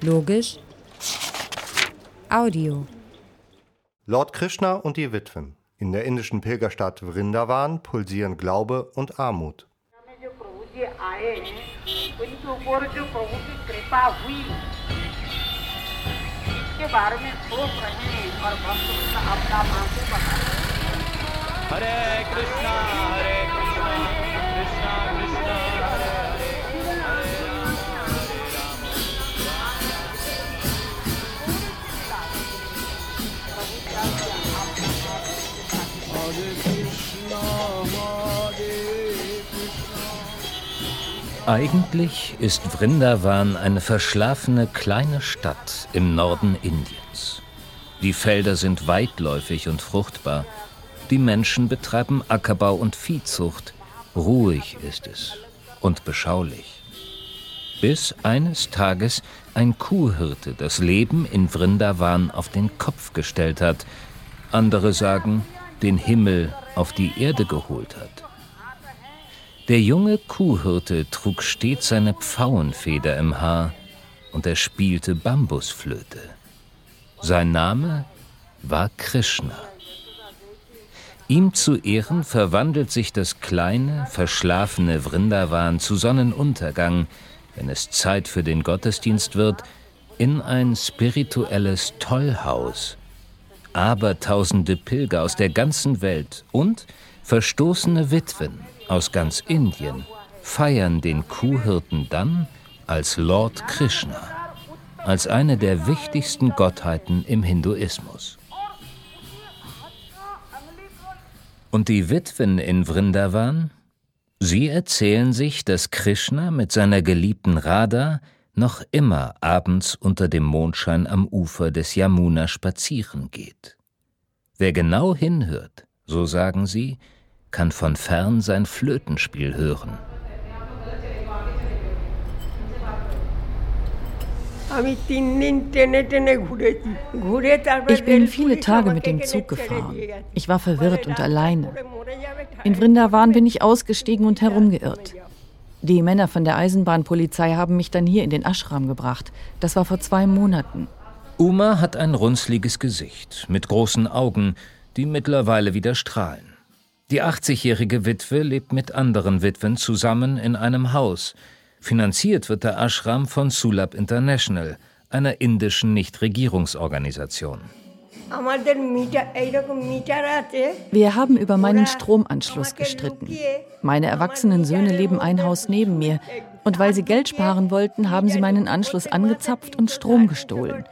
Logisch. Audio. Lord Krishna und die Witwen. In der indischen Pilgerstadt Vrindavan pulsieren Glaube und Armut. Hare Krishna, Hare Eigentlich ist Vrindavan eine verschlafene kleine Stadt im Norden Indiens. Die Felder sind weitläufig und fruchtbar. Die Menschen betreiben Ackerbau und Viehzucht. Ruhig ist es und beschaulich. Bis eines Tages ein Kuhhirte das Leben in Vrindavan auf den Kopf gestellt hat. Andere sagen, den Himmel auf die Erde geholt hat. Der junge Kuhhirte trug stets seine Pfauenfeder im Haar und er spielte Bambusflöte. Sein Name war Krishna. Ihm zu Ehren verwandelt sich das kleine, verschlafene Vrindavan zu Sonnenuntergang, wenn es Zeit für den Gottesdienst wird, in ein spirituelles Tollhaus. Abertausende Pilger aus der ganzen Welt und verstoßene Witwen aus ganz Indien feiern den Kuhhirten dann als Lord Krishna, als eine der wichtigsten Gottheiten im Hinduismus. Und die Witwen in Vrindavan? Sie erzählen sich, dass Krishna mit seiner geliebten Radha noch immer abends unter dem Mondschein am Ufer des Yamuna spazieren geht. Wer genau hinhört, so sagen sie, kann von fern sein Flötenspiel hören. Ich bin viele Tage mit dem Zug gefahren. Ich war verwirrt und alleine. In Vrindavan bin ich ausgestiegen und herumgeirrt. Die Männer von der Eisenbahnpolizei haben mich dann hier in den Ashram gebracht. Das war vor zwei Monaten. Uma hat ein runzliges Gesicht mit großen Augen, die mittlerweile wieder strahlen. Die 80-jährige Witwe lebt mit anderen Witwen zusammen in einem Haus. Finanziert wird der Ashram von Sulab International, einer indischen Nichtregierungsorganisation. Wir haben über meinen Stromanschluss gestritten. Meine erwachsenen Söhne leben ein Haus neben mir. Und weil sie Geld sparen wollten, haben sie meinen Anschluss angezapft und Strom gestohlen.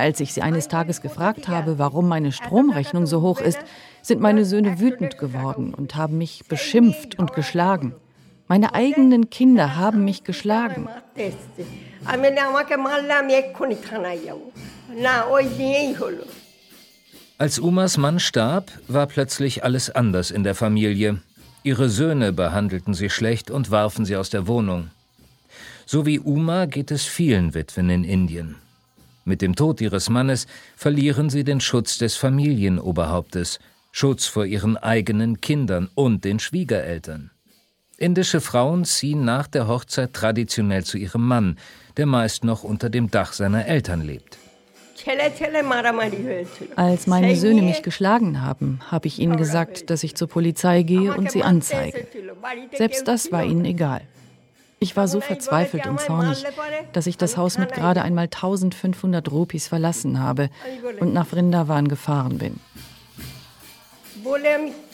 Als ich sie eines Tages gefragt habe, warum meine Stromrechnung so hoch ist, sind meine Söhne wütend geworden und haben mich beschimpft und geschlagen. Meine eigenen Kinder haben mich geschlagen. Als Umas Mann starb, war plötzlich alles anders in der Familie. Ihre Söhne behandelten sie schlecht und warfen sie aus der Wohnung. So wie Uma geht es vielen Witwen in Indien. Mit dem Tod ihres Mannes verlieren sie den Schutz des Familienoberhauptes, Schutz vor ihren eigenen Kindern und den Schwiegereltern. Indische Frauen ziehen nach der Hochzeit traditionell zu ihrem Mann, der meist noch unter dem Dach seiner Eltern lebt. Als meine Söhne mich geschlagen haben, habe ich ihnen gesagt, dass ich zur Polizei gehe und sie anzeige. Selbst das war ihnen egal. Ich war so verzweifelt und zornig, dass ich das Haus mit gerade einmal 1500 Rupees verlassen habe und nach Vrindavan gefahren bin.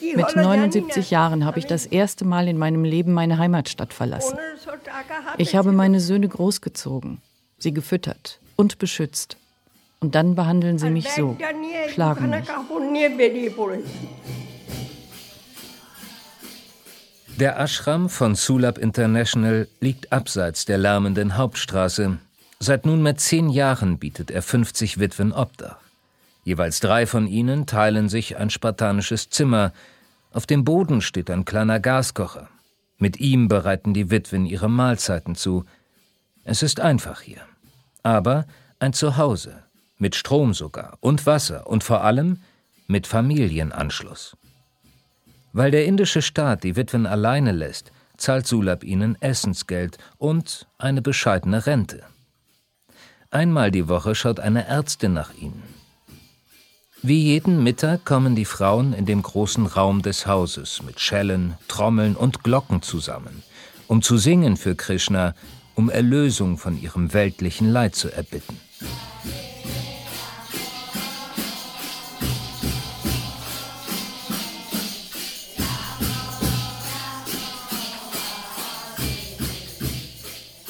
Mit 79 Jahren habe ich das erste Mal in meinem Leben meine Heimatstadt verlassen. Ich habe meine Söhne großgezogen, sie gefüttert und beschützt. Und dann behandeln sie mich so, schlagen mich. Der Ashram von Sulab International liegt abseits der lärmenden Hauptstraße. Seit nunmehr zehn Jahren bietet er 50 Witwen Obdach. Jeweils drei von ihnen teilen sich ein spartanisches Zimmer. Auf dem Boden steht ein kleiner Gaskocher. Mit ihm bereiten die Witwen ihre Mahlzeiten zu. Es ist einfach hier. Aber ein Zuhause, mit Strom sogar und Wasser und vor allem mit Familienanschluss. Weil der indische Staat die Witwen alleine lässt, zahlt Sulab ihnen Essensgeld und eine bescheidene Rente. Einmal die Woche schaut eine Ärztin nach ihnen. Wie jeden Mittag kommen die Frauen in dem großen Raum des Hauses mit Schellen, Trommeln und Glocken zusammen, um zu singen für Krishna, um Erlösung von ihrem weltlichen Leid zu erbitten.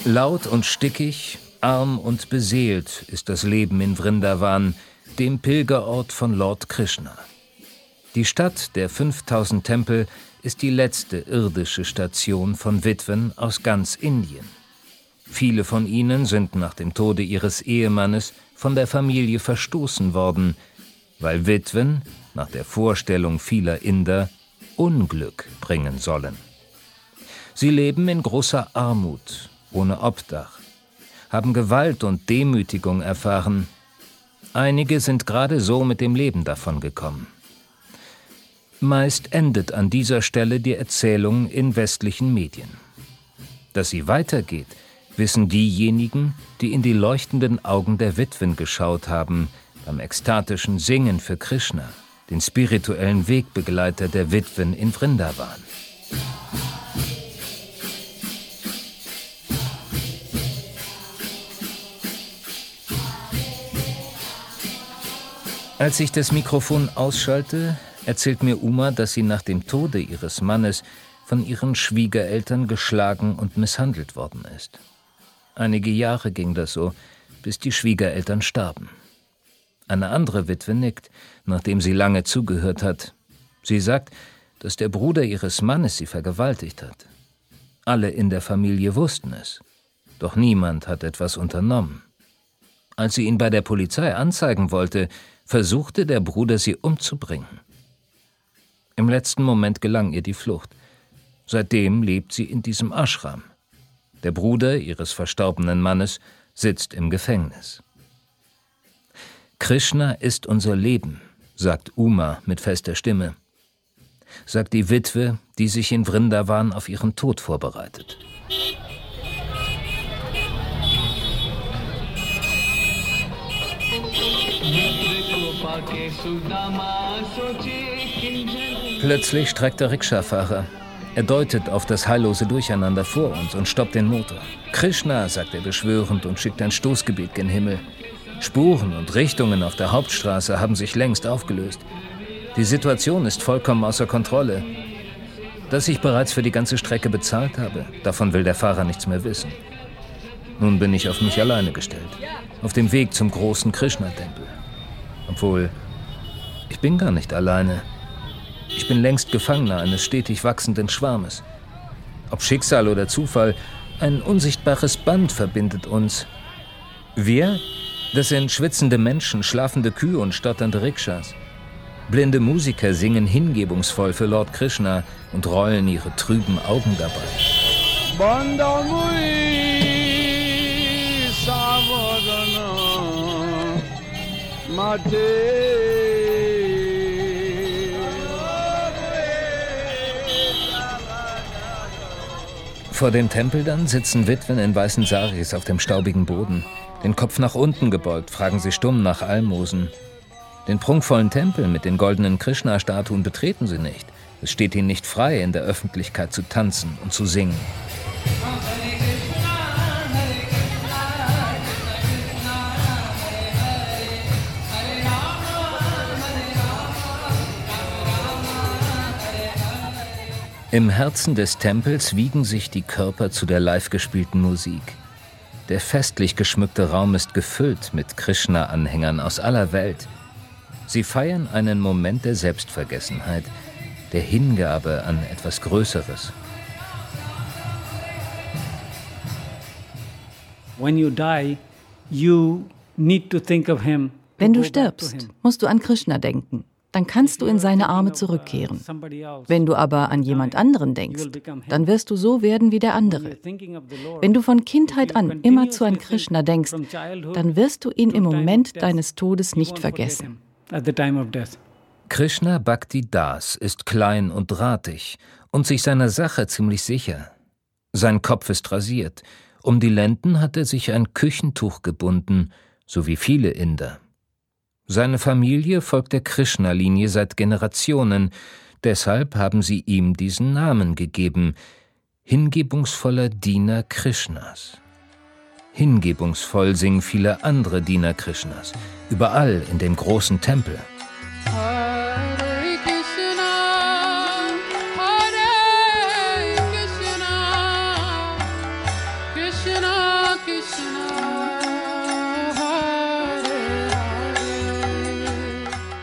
Laut und stickig, arm und beseelt ist das Leben in Vrindavan, dem Pilgerort von Lord Krishna. Die Stadt der 5000 Tempel ist die letzte irdische Station von Witwen aus ganz Indien. Viele von ihnen sind nach dem Tode ihres Ehemannes von der Familie verstoßen worden, weil Witwen, nach der Vorstellung vieler Inder, Unglück bringen sollen. Sie leben in großer Armut, ohne Obdach, haben Gewalt und Demütigung erfahren. Einige sind gerade so mit dem Leben davongekommen. Meist endet an dieser Stelle die Erzählung in westlichen Medien. Dass sie weitergeht, wissen diejenigen, die in die leuchtenden Augen der Witwen geschaut haben, beim ekstatischen Singen für Krishna, den spirituellen Wegbegleiter der Witwen in Vrindavan. Als ich das Mikrofon ausschalte, erzählt mir Uma, dass sie nach dem Tode ihres Mannes von ihren Schwiegereltern geschlagen und misshandelt worden ist. Einige Jahre ging das so, bis die Schwiegereltern starben. Eine andere Witwe nickt, nachdem sie lange zugehört hat. Sie sagt, dass der Bruder ihres Mannes sie vergewaltigt hat. Alle in der Familie wussten es, doch niemand hat etwas unternommen. Als sie ihn bei der Polizei anzeigen wollte, versuchte der Bruder, sie umzubringen. Im letzten Moment gelang ihr die Flucht. Seitdem lebt sie in diesem Ashram. Der Bruder ihres verstorbenen Mannes sitzt im Gefängnis. Krishna ist unser Leben, sagt Uma mit fester Stimme. Sagt die Witwe, die sich in Vrindavan auf ihren Tod vorbereitet. Plötzlich streckt der Rikscha-Fahrer. Er deutet auf das heillose Durcheinander vor uns und stoppt den Motor. Krishna, sagt er beschwörend und schickt ein Stoßgebet gen Himmel. Spuren und Richtungen auf der Hauptstraße haben sich längst aufgelöst. Die Situation ist vollkommen außer Kontrolle. Dass ich bereits für die ganze Strecke bezahlt habe, davon will der Fahrer nichts mehr wissen. Nun bin ich auf mich alleine gestellt, auf dem Weg zum großen Krishna-Tempel. Obwohl, ich bin gar nicht alleine. Ich bin längst Gefangener eines stetig wachsenden Schwarmes. Ob Schicksal oder Zufall, ein unsichtbares Band verbindet uns. Wir, das sind schwitzende Menschen, schlafende Kühe und stotternde Rikschas. Blinde Musiker singen hingebungsvoll für Lord Krishna und rollen ihre trüben Augen dabei. Vor dem Tempel dann sitzen Witwen in weißen Saris auf dem staubigen Boden. Den Kopf nach unten gebeugt, fragen sie stumm nach Almosen. Den prunkvollen Tempel mit den goldenen Krishna-Statuen betreten sie nicht. Es steht ihnen nicht frei, in der Öffentlichkeit zu tanzen und zu singen. Im Herzen des Tempels wiegen sich die Körper zu der live gespielten Musik. Der festlich geschmückte Raum ist gefüllt mit Krishna-Anhängern aus aller Welt. Sie feiern einen Moment der Selbstvergessenheit, der Hingabe an etwas Größeres. Wenn du stirbst, musst du an Krishna denken dann kannst du in seine Arme zurückkehren. Wenn du aber an jemand anderen denkst, dann wirst du so werden wie der andere. Wenn du von Kindheit an immerzu an Krishna denkst, dann wirst du ihn im Moment deines Todes nicht vergessen. Krishna Bhakti Das ist klein und drahtig und sich seiner Sache ziemlich sicher. Sein Kopf ist rasiert Um die Lenden hat er sich ein Küchentuch gebunden, so wie viele Inder. Seine Familie folgt der Krishna-Linie seit Generationen, deshalb haben sie ihm diesen Namen gegeben, hingebungsvoller Diener Krishnas. Hingebungsvoll singen viele andere Diener Krishnas, überall in dem großen Tempel.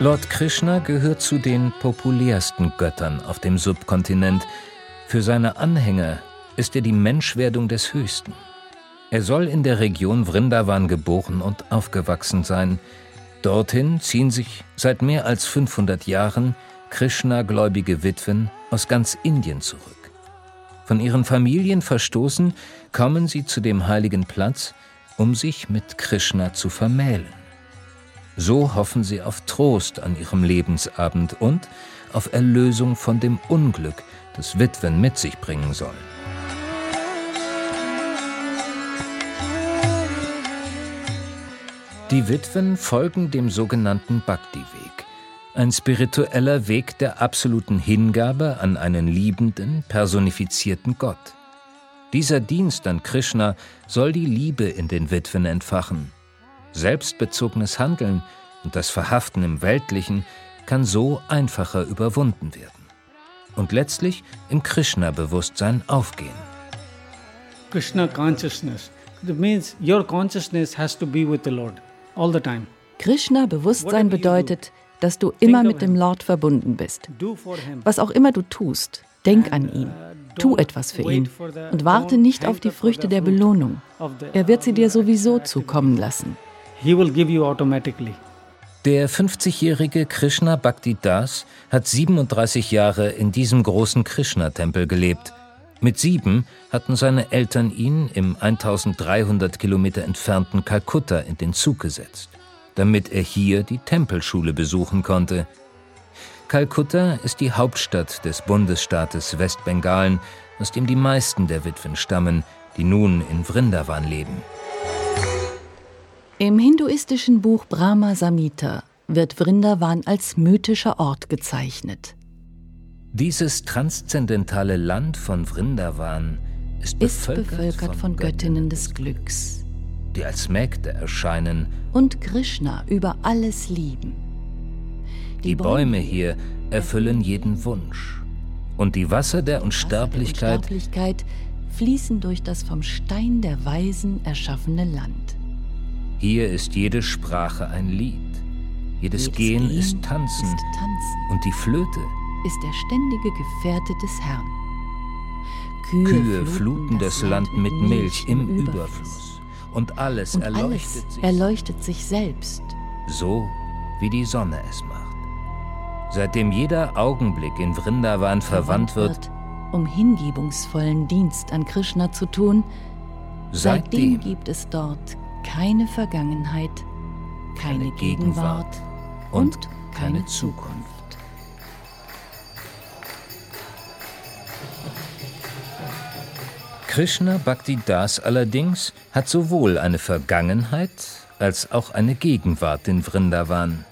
Lord Krishna gehört zu den populärsten Göttern auf dem Subkontinent. Für seine Anhänger ist er die Menschwerdung des Höchsten. Er soll in der Region Vrindavan geboren und aufgewachsen sein. Dorthin ziehen sich seit mehr als 500 Jahren Krishna-gläubige Witwen aus ganz Indien zurück. Von ihren Familien verstoßen, kommen sie zu dem heiligen Platz, um sich mit Krishna zu vermählen. So hoffen sie auf Trost an ihrem Lebensabend und auf Erlösung von dem Unglück, das Witwen mit sich bringen sollen. Die Witwen folgen dem sogenannten Bhakti-Weg, ein spiritueller Weg der absoluten Hingabe an einen liebenden, personifizierten Gott. Dieser Dienst an Krishna soll die Liebe in den Witwen entfachen. Selbstbezogenes Handeln und das Verhaften im Weltlichen kann so einfacher überwunden werden und letztlich im Krishna-Bewusstsein aufgehen. Krishna consciousness. That means your consciousness has to be with the Lord all the time. Krishna-Bewusstsein bedeutet, dass du immer mit dem Lord verbunden bist. Was auch immer du tust, denk an ihn. Tu etwas für ihn und warte nicht auf die Früchte der Belohnung. Er wird sie dir sowieso zukommen lassen. He will give you automatically. Der 50-jährige Krishna Bhakti Das hat 37 Jahre in diesem großen Krishna-Tempel gelebt. Mit sieben hatten seine Eltern ihn im 1300 Kilometer entfernten Kalkutta in den Zug gesetzt, damit er hier die Tempelschule besuchen konnte. Kalkutta ist die Hauptstadt des Bundesstaates Westbengalen, aus dem die meisten der Witwen stammen, die nun in Vrindavan leben. Im hinduistischen Buch Brahma Samhita wird Vrindavan als mythischer Ort gezeichnet. Dieses transzendentale Land von Vrindavan ist Ist bevölkert, bevölkert von Göttinnen des Glücks die als Mägde erscheinen. und Krishna über alles lieben. Die Bäume hier erfüllen jeden Wunsch. Und die Wasser der Unsterblichkeit Unsterblichkeit fließen durch das vom Stein der Weisen erschaffene Land. Hier ist jede Sprache ein Lied. Jedes, Jedes Gehen, Gehen ist Tanzen. ist Tanzen. Und die Flöte. Ist der ständige Gefährte des Herrn. Kühe, Kühe fluten das Land mit Milch im Überfluss. Und alles Und erleuchtet alles sich erleuchtet sich selbst. so, wie die Sonne es macht. Seitdem jeder Augenblick in Vrindavan verwandt wird, um hingebungsvollen Dienst an Krishna zu tun, seitdem seitdem gibt es dort keine Vergangenheit, keine, keine Gegenwart und keine Zukunft. Krishna Bhakti Das allerdings hat sowohl eine Vergangenheit als auch eine Gegenwart in Vrindavan.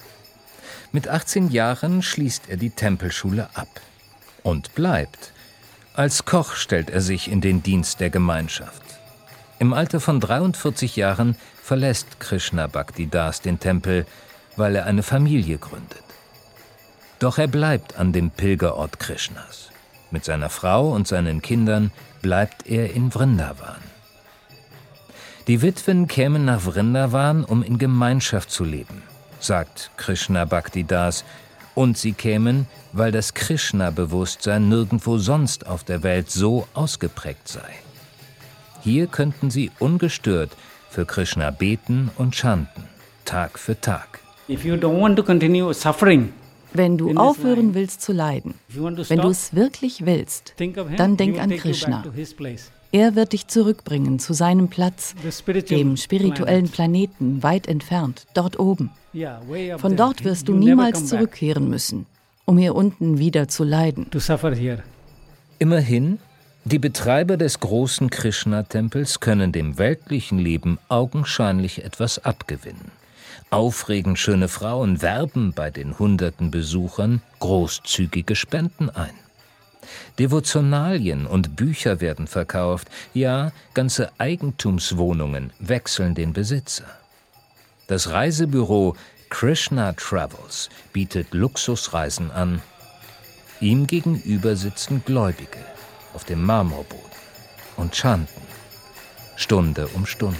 Mit 18 Jahren schließt er die Tempelschule ab und bleibt. Als Koch stellt er sich in den Dienst der Gemeinschaft. Im Alter von 43 Jahren verlässt Krishna Bhakti Das den Tempel, weil er eine Familie gründet. Doch er bleibt an dem Pilgerort Krishnas. Mit seiner Frau und seinen Kindern bleibt er in Vrindavan. Die Witwen kämen nach Vrindavan, um in Gemeinschaft zu leben, sagt Krishna Bhakti Das, und sie kämen, weil das Krishna-Bewusstsein nirgendwo sonst auf der Welt so ausgeprägt sei. Hier könnten sie ungestört für Krishna beten und chanten, Tag für Tag. Wenn du aufhören willst zu leiden, wenn du es wirklich willst, dann denk an Krishna. Er wird dich zurückbringen zu seinem Platz, dem spirituellen planet. Planeten, weit entfernt, dort oben. Von dort wirst du niemals zurückkehren müssen, um hier unten wieder zu leiden. Immerhin, Die Betreiber des großen Krishna-Tempels können dem weltlichen Leben augenscheinlich etwas abgewinnen. Aufregend schöne Frauen werben bei den hunderten Besuchern großzügige Spenden ein. Devotionalien und Bücher werden verkauft, ja, ganze Eigentumswohnungen wechseln den Besitzer. Das Reisebüro Krishna Travels bietet Luxusreisen an. Ihm gegenüber sitzen Gläubige auf dem Marmorboden und chanten Stunde um Stunde.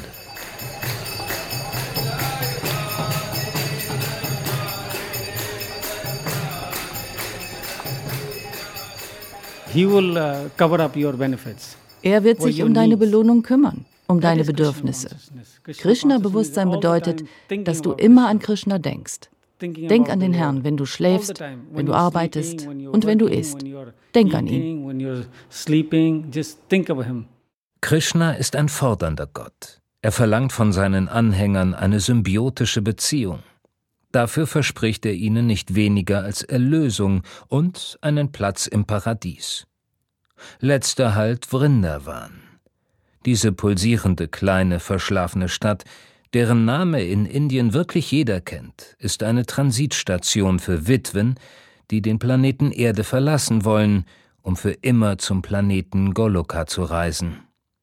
He will uh, cover up your benefits. Er wird sich your um deine. Belohnung kümmern, um deine Bedürfnisse. Krishna-Bewusstsein bedeutet, dass du immer an Krishna. Krishna denkst. Denk an den Herrn, wenn du schläfst, wenn du arbeitest und wenn du isst. Denk an ihn. Krishna ist ein fordernder Gott. Er verlangt von seinen Anhängern eine symbiotische Beziehung. Dafür verspricht er ihnen nicht weniger als Erlösung und einen Platz im Paradies. Letzter Halt Vrindavan. Diese pulsierende kleine verschlafene Stadt, deren Name in Indien wirklich jeder kennt, ist eine Transitstation für Witwen, die den Planeten Erde verlassen wollen, um für immer zum Planeten Goloka zu reisen,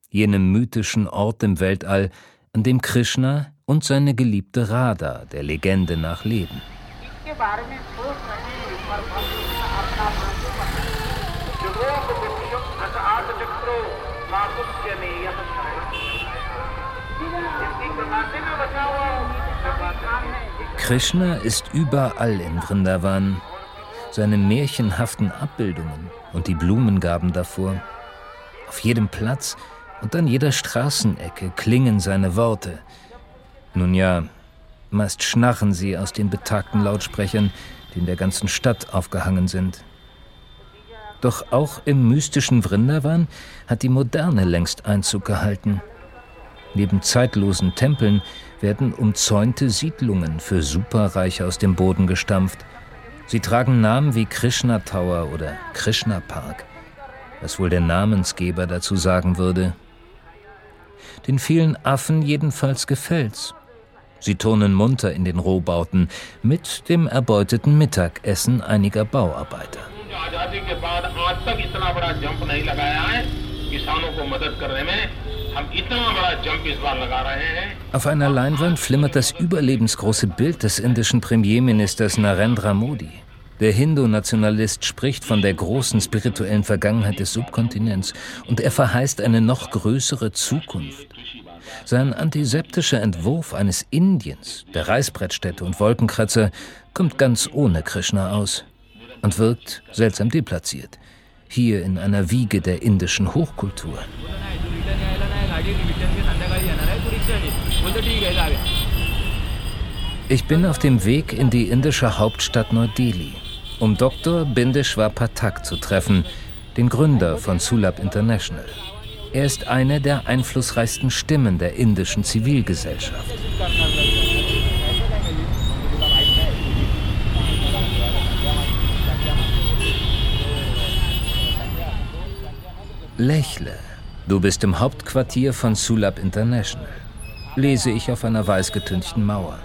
jenem mythischen Ort im Weltall, an dem Krishna und seine geliebte Radha der Legende nach leben. Krishna ist überall in Vrindavan. Seine märchenhaften Abbildungen und die Blumengaben davor. Auf jedem Platz und an jeder Straßenecke klingen seine Worte. Nun ja, meist schnarren sie aus den betagten Lautsprechern, die in der ganzen Stadt aufgehangen sind. Doch auch im mystischen Vrindavan hat die Moderne längst Einzug gehalten. Neben zeitlosen Tempeln werden umzäunte Siedlungen für Superreiche aus dem Boden gestampft. Sie tragen Namen wie Krishna Tower oder Krishna Park, was wohl der Namensgeber dazu sagen würde. Den vielen Affen jedenfalls gefällt's. Sie turnen munter in den Rohbauten mit dem erbeuteten Mittagessen einiger Bauarbeiter. Ja, auf einer Leinwand flimmert das überlebensgroße Bild des indischen Premierministers Narendra Modi. Der Hindu-Nationalist spricht von der großen spirituellen Vergangenheit des Subkontinents und er verheißt eine noch größere Zukunft. Sein antiseptischer Entwurf eines Indiens, der Reißbrettstätte und Wolkenkratzer, kommt ganz ohne Krishna aus und wirkt seltsam deplatziert. Hier in einer Wiege der indischen Hochkultur. Ich bin auf dem Weg in die indische Hauptstadt Neu-Delhi, um Dr. Bindeshwar Pathak zu treffen, den Gründer von Sulab International. Er ist eine der einflussreichsten Stimmen der indischen Zivilgesellschaft. Lächle, du bist im Hauptquartier von Sulab International, lese ich auf einer weißgetünchten Mauer.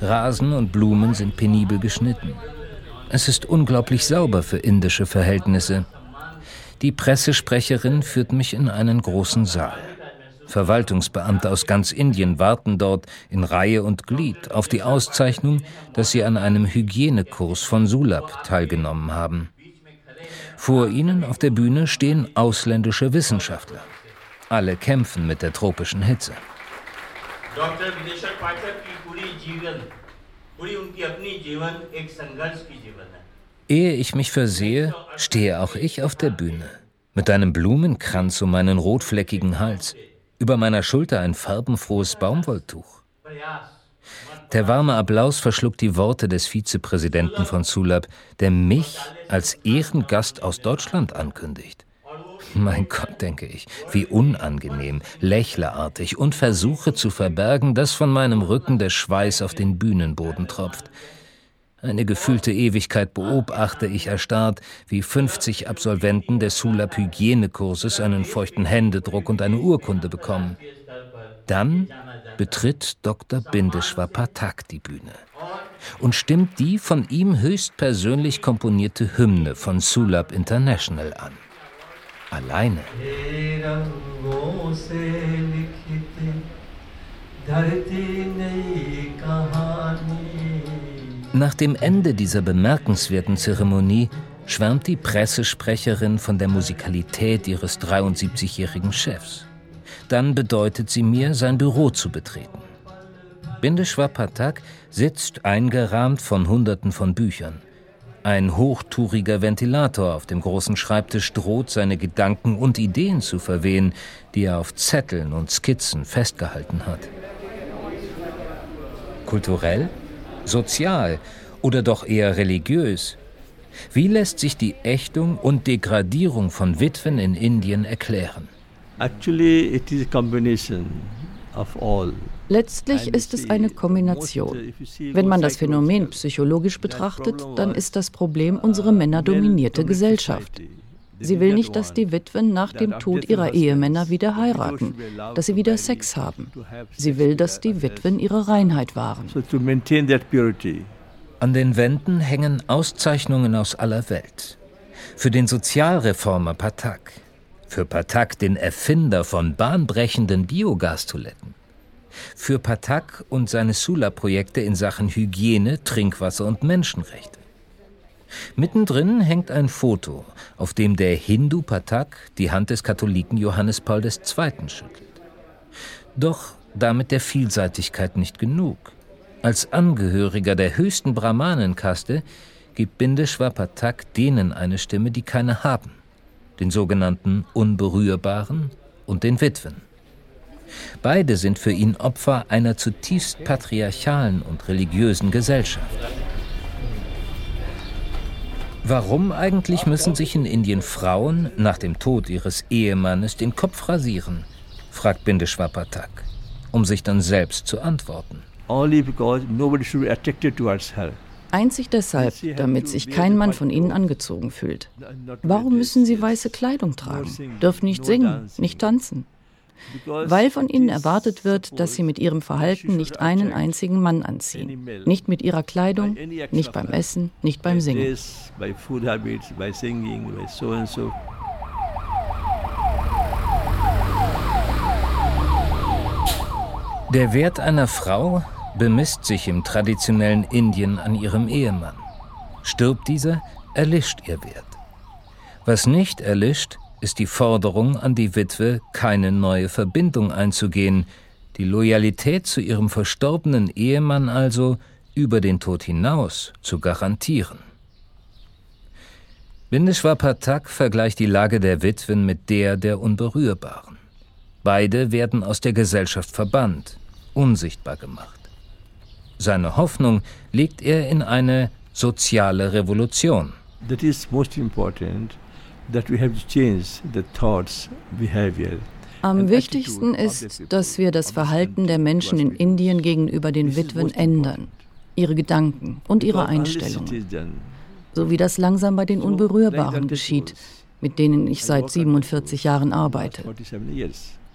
Rasen und Blumen sind penibel geschnitten. Es ist unglaublich sauber für indische Verhältnisse. Die Pressesprecherin führt mich in einen großen Saal. Verwaltungsbeamte aus ganz Indien warten dort in Reihe und Glied auf die Auszeichnung, dass sie an einem Hygienekurs von Sulab teilgenommen haben. Vor ihnen auf der Bühne stehen ausländische Wissenschaftler. Alle kämpfen mit der tropischen Hitze. Doctor विदेशर पाठक की पूरी जीवन पूरी उनकी अपनी जीवन एक संघर्ष की जीवन है Ehe ich mich versehe, stehe auch ich auf der Bühne, mit einem Blumenkranz um meinen rotfleckigen Hals, über meiner Schulter ein farbenfrohes Baumwolltuch. Der warme Applaus verschluckt die Worte des Vizepräsidenten von Sulab, der mich als Ehrengast aus Deutschland ankündigt. Mein Gott, denke ich, wie unangenehm, lächlerartig und versuche zu verbergen, dass von meinem Rücken der Schweiß auf den Bühnenboden tropft. Eine gefühlte Ewigkeit beobachte ich erstarrt, wie 50 Absolventen des Sulap Hygienekurses einen feuchten Händedruck und eine Urkunde bekommen. Dann betritt Dr. Bindeshwar Pathak die Bühne und stimmt die von ihm höchstpersönlich komponierte Hymne von Sulap International an alleine. Nach dem Ende dieser bemerkenswerten Zeremonie schwärmt die Pressesprecherin von der Musikalität ihres 73-jährigen Chefs. Dann bedeutet sie mir, sein Büro zu betreten. Binde Schwapatak sitzt eingerahmt von Hunderten von Büchern. Ein hochtouriger Ventilator auf dem großen Schreibtisch droht, seine Gedanken und Ideen zu verwehen, die er auf Zetteln und Skizzen festgehalten hat. Kulturell? Sozial? Oder doch eher religiös? Wie lässt sich die Ächtung und Degradierung von Witwen in Indien erklären? Actually, it is a combination. Letztlich ist es eine Kombination. Wenn man das Phänomen psychologisch betrachtet, dann ist das Problem unsere männerdominierte Gesellschaft. Sie will nicht, dass die Witwen nach dem Tod ihrer Ehemänner wieder heiraten, dass sie wieder Sex haben. Sie will, dass die Witwen ihre Reinheit wahren. So to maintain that purity. An den Wänden hängen Auszeichnungen aus aller Welt. Für den Sozialreformer Pathak. Für Pathak, den Erfinder von bahnbrechenden Biogastoiletten. Für Pathak und seine Sula-Projekte in Sachen Hygiene, Trinkwasser und Menschenrechte. Mittendrin hängt ein Foto, auf dem der Hindu Pathak die Hand des Katholiken Johannes Paul II. schüttelt. Doch damit der Vielseitigkeit nicht genug. Als Angehöriger der höchsten Brahmanenkaste gibt Bindeshwar Pathak denen eine Stimme, die keine haben, den sogenannten Unberührbaren und den Witwen. Beide sind für ihn Opfer einer zutiefst patriarchalen und religiösen Gesellschaft. Warum eigentlich müssen sich in Indien Frauen nach dem Tod ihres Ehemannes den Kopf rasieren? fragt Bindeshwar Pathak, um sich dann selbst zu antworten. Only because nobody should be attracted towards her. Einzig deshalb, damit sich kein Mann von ihnen angezogen fühlt. Warum müssen sie weiße Kleidung tragen, dürfen nicht singen, nicht tanzen? Weil von ihnen erwartet wird, dass sie mit ihrem Verhalten nicht einen einzigen Mann anziehen. Nicht mit ihrer Kleidung, nicht beim Essen, nicht beim Singen. Der Wert einer Frau bemisst sich im traditionellen Indien an ihrem Ehemann. Stirbt dieser, erlischt ihr Wert. Was nicht erlischt, ist die Forderung an die Witwe, keine neue Verbindung einzugehen, die Loyalität zu ihrem verstorbenen Ehemann also über den Tod hinaus zu garantieren. Bindeshwar Pathak vergleicht die Lage der Witwen mit der der Unberührbaren. Beide werden aus der Gesellschaft verbannt, unsichtbar gemacht. Seine Hoffnung legt er in eine soziale Revolution. That is most important that we have to change the thoughts, behavior. Am wichtigsten ist, dass wir das Verhalten der Menschen in Indien gegenüber den Witwen ändern, ihre Gedanken und ihre Einstellungen, so wie das langsam bei den Unberührbaren geschieht, mit denen ich seit 47 Jahren arbeite.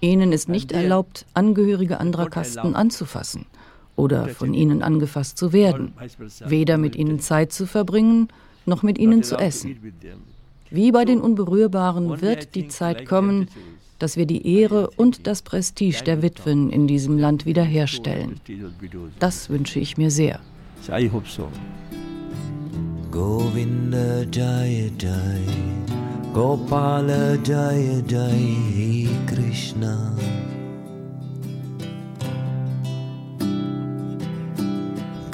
Ihnen ist nicht erlaubt, Angehörige anderer Kasten anzufassen oder von ihnen angefasst zu werden, weder mit ihnen Zeit zu verbringen, noch mit ihnen zu essen. Wie bei den Unberührbaren wird die Zeit kommen, dass wir die Ehre und das Prestige der Witwen in diesem Land wiederherstellen. Das wünsche ich mir sehr. I hope so. Govinda Jaya Jai Gopala Jaya Jai Krishna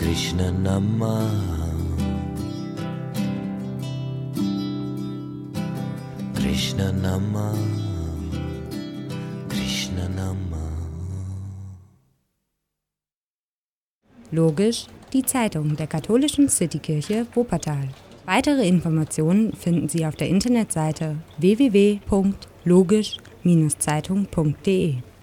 Krishna Nama Krishna Nama Krishna Nama Logisch, die Zeitung der katholischen Citykirche Wuppertal. Weitere Informationen finden Sie auf der Internetseite www.logisch-zeitung.de.